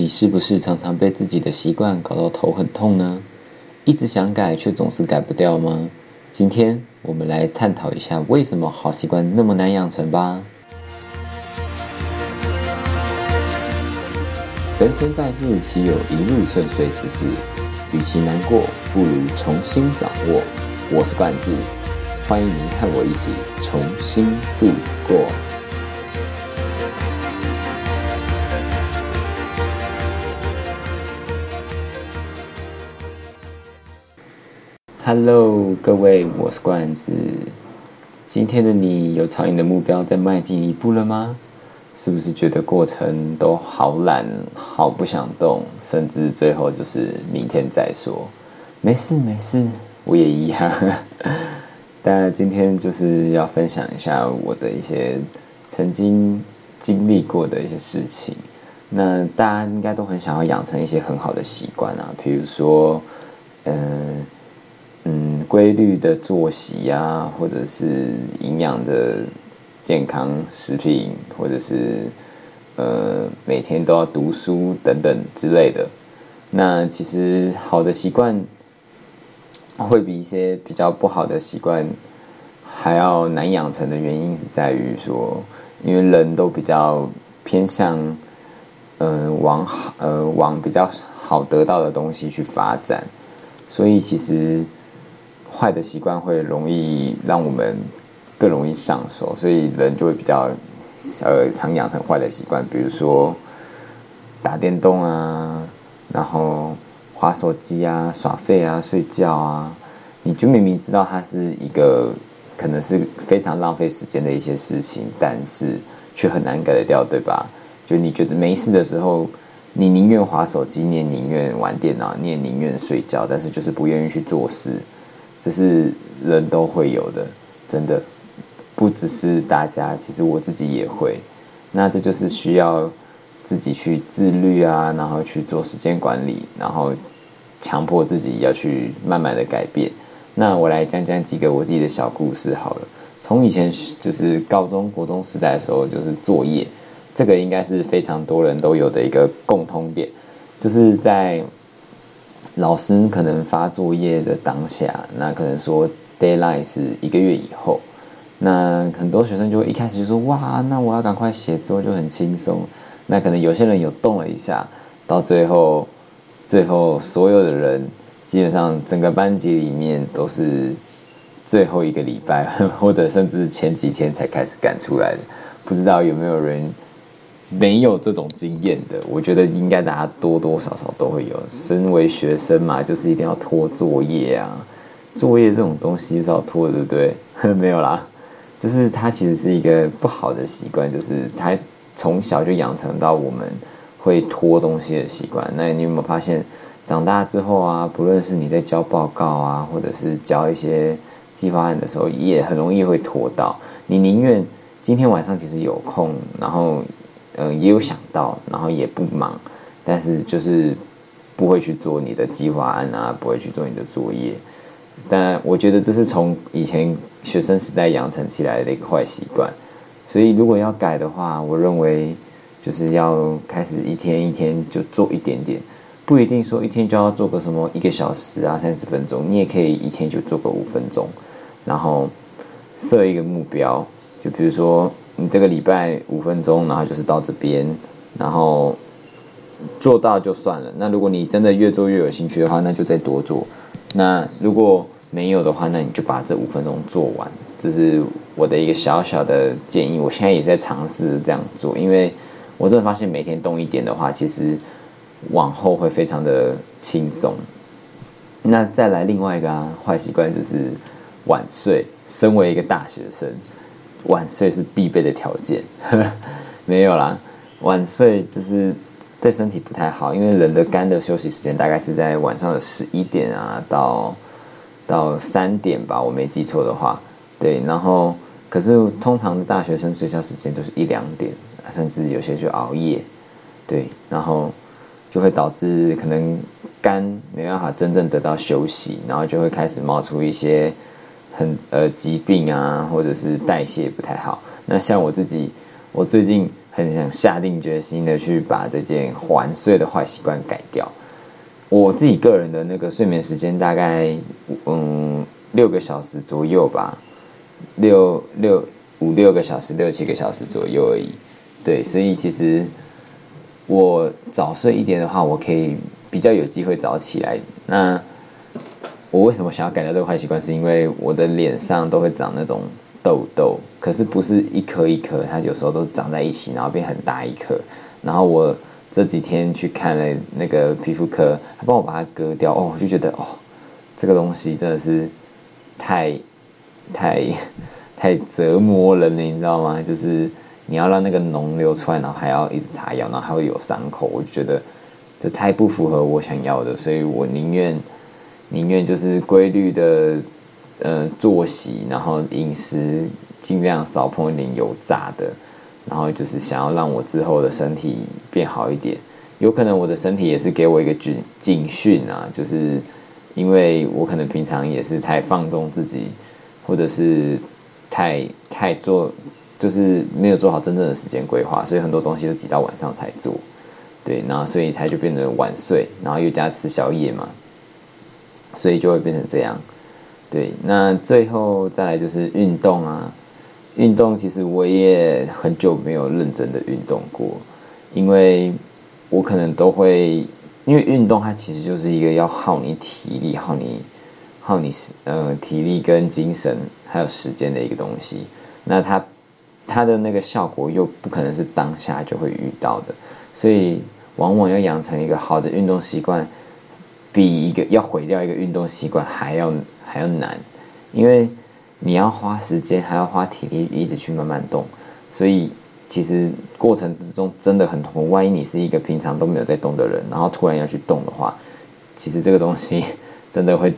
你是不是常常被自己的习惯搞到头很痛呢？一直想改，却总是改不掉吗？今天我们来探讨一下，为什么好习惯那么难养成吧。人生在世，岂有一路顺遂之事？与其难过，不如重新掌握。我是冠志，欢迎您和我一起重新度过。Hello，各位，我是冠子。今天的你有朝你的目标再迈进一步了吗？是不是觉得过程都好懒，好不想动，甚至最后就是明天再说？没事没事，我也一样。但今天就是要分享一下我的一些曾经经历过的一些事情。那大家应该都很想要养成一些很好的习惯啊，比如说，嗯。嗯，规律的作息呀，或者是营养的健康食品，或者是呃每天都要读书等等之类的。那其实好的习惯会比一些比较不好的习惯还要难养成的原因是在于说，因为人都比较偏向呃往好呃往比较好得到的东西去发展，所以其实。坏的习惯会容易让我们更容易上手，所以人就会比较呃常养成坏的习惯，比如说打电动啊，然后划手机啊、耍废啊、睡觉啊，你就明明知道它是一个可能是非常浪费时间的一些事情，但是却很难改得掉，对吧？就你觉得没事的时候，你宁愿划手机，你也宁愿玩电脑，你也宁愿睡觉，但是就是不愿意去做事。这是人都会有的，真的，不只是大家，其实我自己也会。那这就是需要自己去自律啊，然后去做时间管理，然后强迫自己要去慢慢的改变。那我来讲讲几个我自己的小故事好了。从以前就是高中国中时代的时候，就是作业，这个应该是非常多人都有的一个共通点，就是在。老师可能发作业的当下，那可能说 deadline 是一个月以后，那很多学生就一开始就说哇，那我要赶快写作就很轻松。那可能有些人有动了一下，到最后，最后所有的人基本上整个班级里面都是最后一个礼拜，或者甚至前几天才开始赶出来的，不知道有没有人。没有这种经验的，我觉得应该大家多多少少都会有。身为学生嘛，就是一定要拖作业啊，作业这种东西是要拖，对不对？没有啦，就是它其实是一个不好的习惯，就是它从小就养成到我们会拖东西的习惯。那你有没有发现，长大之后啊，不论是你在交报告啊，或者是交一些计划案的时候，也很容易会拖到。你宁愿今天晚上其实有空，然后。嗯，也有想到，然后也不忙，但是就是不会去做你的计划案啊，不会去做你的作业。但我觉得这是从以前学生时代养成起来的一个坏习惯。所以如果要改的话，我认为就是要开始一天一天就做一点点，不一定说一天就要做个什么一个小时啊三十分钟，你也可以一天就做个五分钟，然后设一个目标，就比如说。你这个礼拜五分钟，然后就是到这边，然后做到就算了。那如果你真的越做越有兴趣的话，那就再多做。那如果没有的话，那你就把这五分钟做完。这是我的一个小小的建议。我现在也在尝试这样做，因为我真的发现每天动一点的话，其实往后会非常的轻松。那再来另外一个坏习惯就是晚睡。身为一个大学生。晚睡是必备的条件，没有啦。晚睡就是对身体不太好，因为人的肝的休息时间大概是在晚上的十一点啊到到三点吧，我没记错的话。对，然后可是通常的大学生睡觉时间都是一两点，甚至有些就熬夜。对，然后就会导致可能肝没办法真正得到休息，然后就会开始冒出一些。很呃疾病啊，或者是代谢不太好。那像我自己，我最近很想下定决心的去把这件环睡的坏习惯改掉。我自己个人的那个睡眠时间大概嗯六个小时左右吧，六六五六个小时，六七个小时左右而已。对，所以其实我早睡一点的话，我可以比较有机会早起来。那我为什么想要改掉这个坏习惯？是因为我的脸上都会长那种痘痘，可是不是一颗一颗，它有时候都长在一起，然后变很大一颗。然后我这几天去看了那个皮肤科，他帮我把它割掉。哦，我就觉得哦，这个东西真的是太太太折磨人了，你知道吗？就是你要让那个脓流出来，然后还要一直擦药，然后还会有伤口，我就觉得这太不符合我想要的，所以我宁愿。宁愿就是规律的，呃，作息，然后饮食尽量少碰一点油炸的，然后就是想要让我之后的身体变好一点。有可能我的身体也是给我一个警警讯啊，就是因为我可能平常也是太放纵自己，或者是太太做，就是没有做好真正的时间规划，所以很多东西都挤到晚上才做。对，然后所以才就变得晚睡，然后又加吃宵夜嘛。所以就会变成这样，对。那最后再来就是运动啊，运动其实我也很久没有认真的运动过，因为我可能都会，因为运动它其实就是一个要耗你体力、耗你、耗你时呃体力跟精神还有时间的一个东西。那它它的那个效果又不可能是当下就会遇到的，所以往往要养成一个好的运动习惯。比一个要毁掉一个运动习惯还要还要难，因为你要花时间，还要花体力，一直去慢慢动，所以其实过程之中真的很痛苦。万一你是一个平常都没有在动的人，然后突然要去动的话，其实这个东西 真的会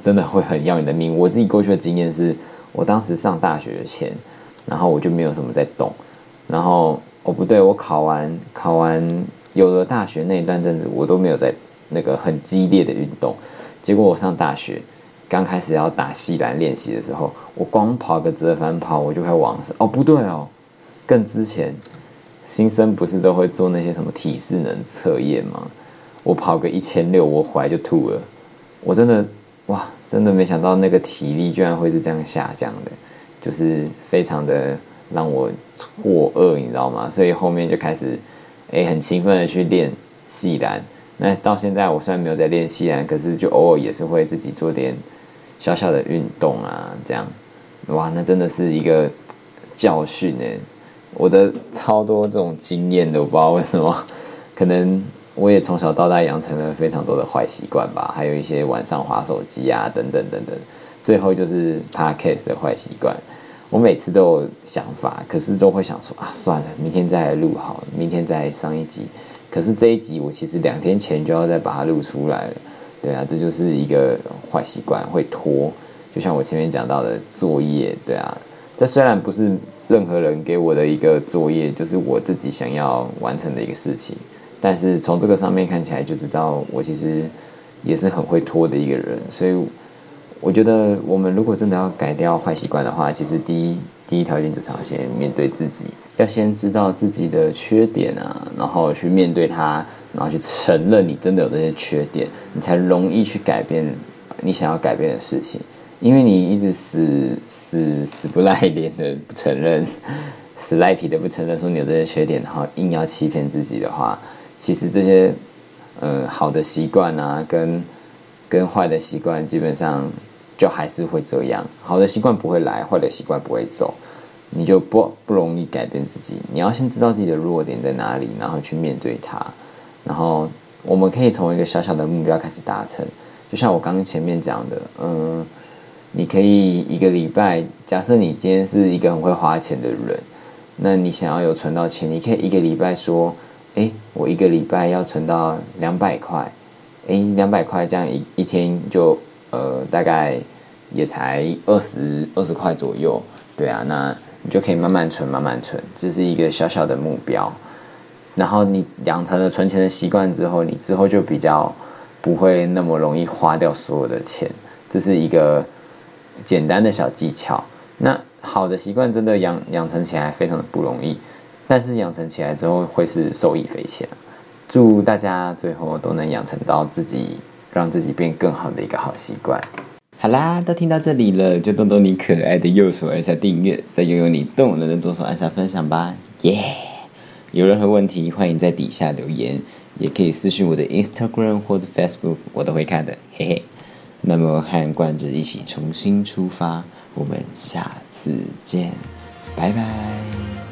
真的会很要你的命。我自己过去的经验是，我当时上大学前，然后我就没有什么在动，然后哦不对，我考完考完有了大学那一段阵子，我都没有在。那个很激烈的运动，结果我上大学刚开始要打西篮练习的时候，我光跑个折返跑，我就会往上。哦，不对哦，更之前新生不是都会做那些什么体适能测验吗？我跑个一千六，我回来就吐了。我真的哇，真的没想到那个体力居然会是这样下降的，就是非常的让我错愕，你知道吗？所以后面就开始哎很勤奋的去练细篮。那到现在，我虽然没有在练习啊，可是就偶尔也是会自己做点小小的运动啊，这样，哇，那真的是一个教训呢。我的超多这种经验的，我不知道为什么，可能我也从小到大养成了非常多的坏习惯吧，还有一些晚上划手机啊，等等等等。最后就是 podcast 的坏习惯，我每次都有想法，可是都会想说啊，算了，明天再来录好，明天再上一集。可是这一集我其实两天前就要再把它录出来了，对啊，这就是一个坏习惯，会拖。就像我前面讲到的作业，对啊，这虽然不是任何人给我的一个作业，就是我自己想要完成的一个事情，但是从这个上面看起来就知道我其实也是很会拖的一个人，所以我觉得我们如果真的要改掉坏习惯的话，其实第一。第一条件就是要先面对自己，要先知道自己的缺点啊，然后去面对它，然后去承认你真的有这些缺点，你才容易去改变你想要改变的事情。因为你一直死死死不赖脸的不承认，死赖皮的不承认说你有这些缺点，然后硬要欺骗自己的话，其实这些呃好的习惯啊，跟跟坏的习惯基本上。就还是会这样，好的习惯不会来，坏的习惯不会走，你就不不容易改变自己。你要先知道自己的弱点在哪里，然后去面对它。然后我们可以从一个小小的目标开始达成。就像我刚刚前面讲的，嗯，你可以一个礼拜，假设你今天是一个很会花钱的人，那你想要有存到钱，你可以一个礼拜说，哎，我一个礼拜要存到两百块，哎，两百块这样一一天就。呃，大概也才二十二十块左右，对啊，那你就可以慢慢存，慢慢存，这是一个小小的目标。然后你养成了存钱的习惯之后，你之后就比较不会那么容易花掉所有的钱，这是一个简单的小技巧。那好的习惯真的养养成起来非常的不容易，但是养成起来之后会是受益匪浅。祝大家最后都能养成到自己让自己变更好的一个好习惯。好啦，都听到这里了，就动动你可爱的右手按下订阅，再用用你动人的左手按下分享吧，耶！有任何问题欢迎在底下留言，也可以私信我的 Instagram 或者 Facebook，我都会看的，嘿嘿。那么和冠之一起重新出发，我们下次见，拜拜。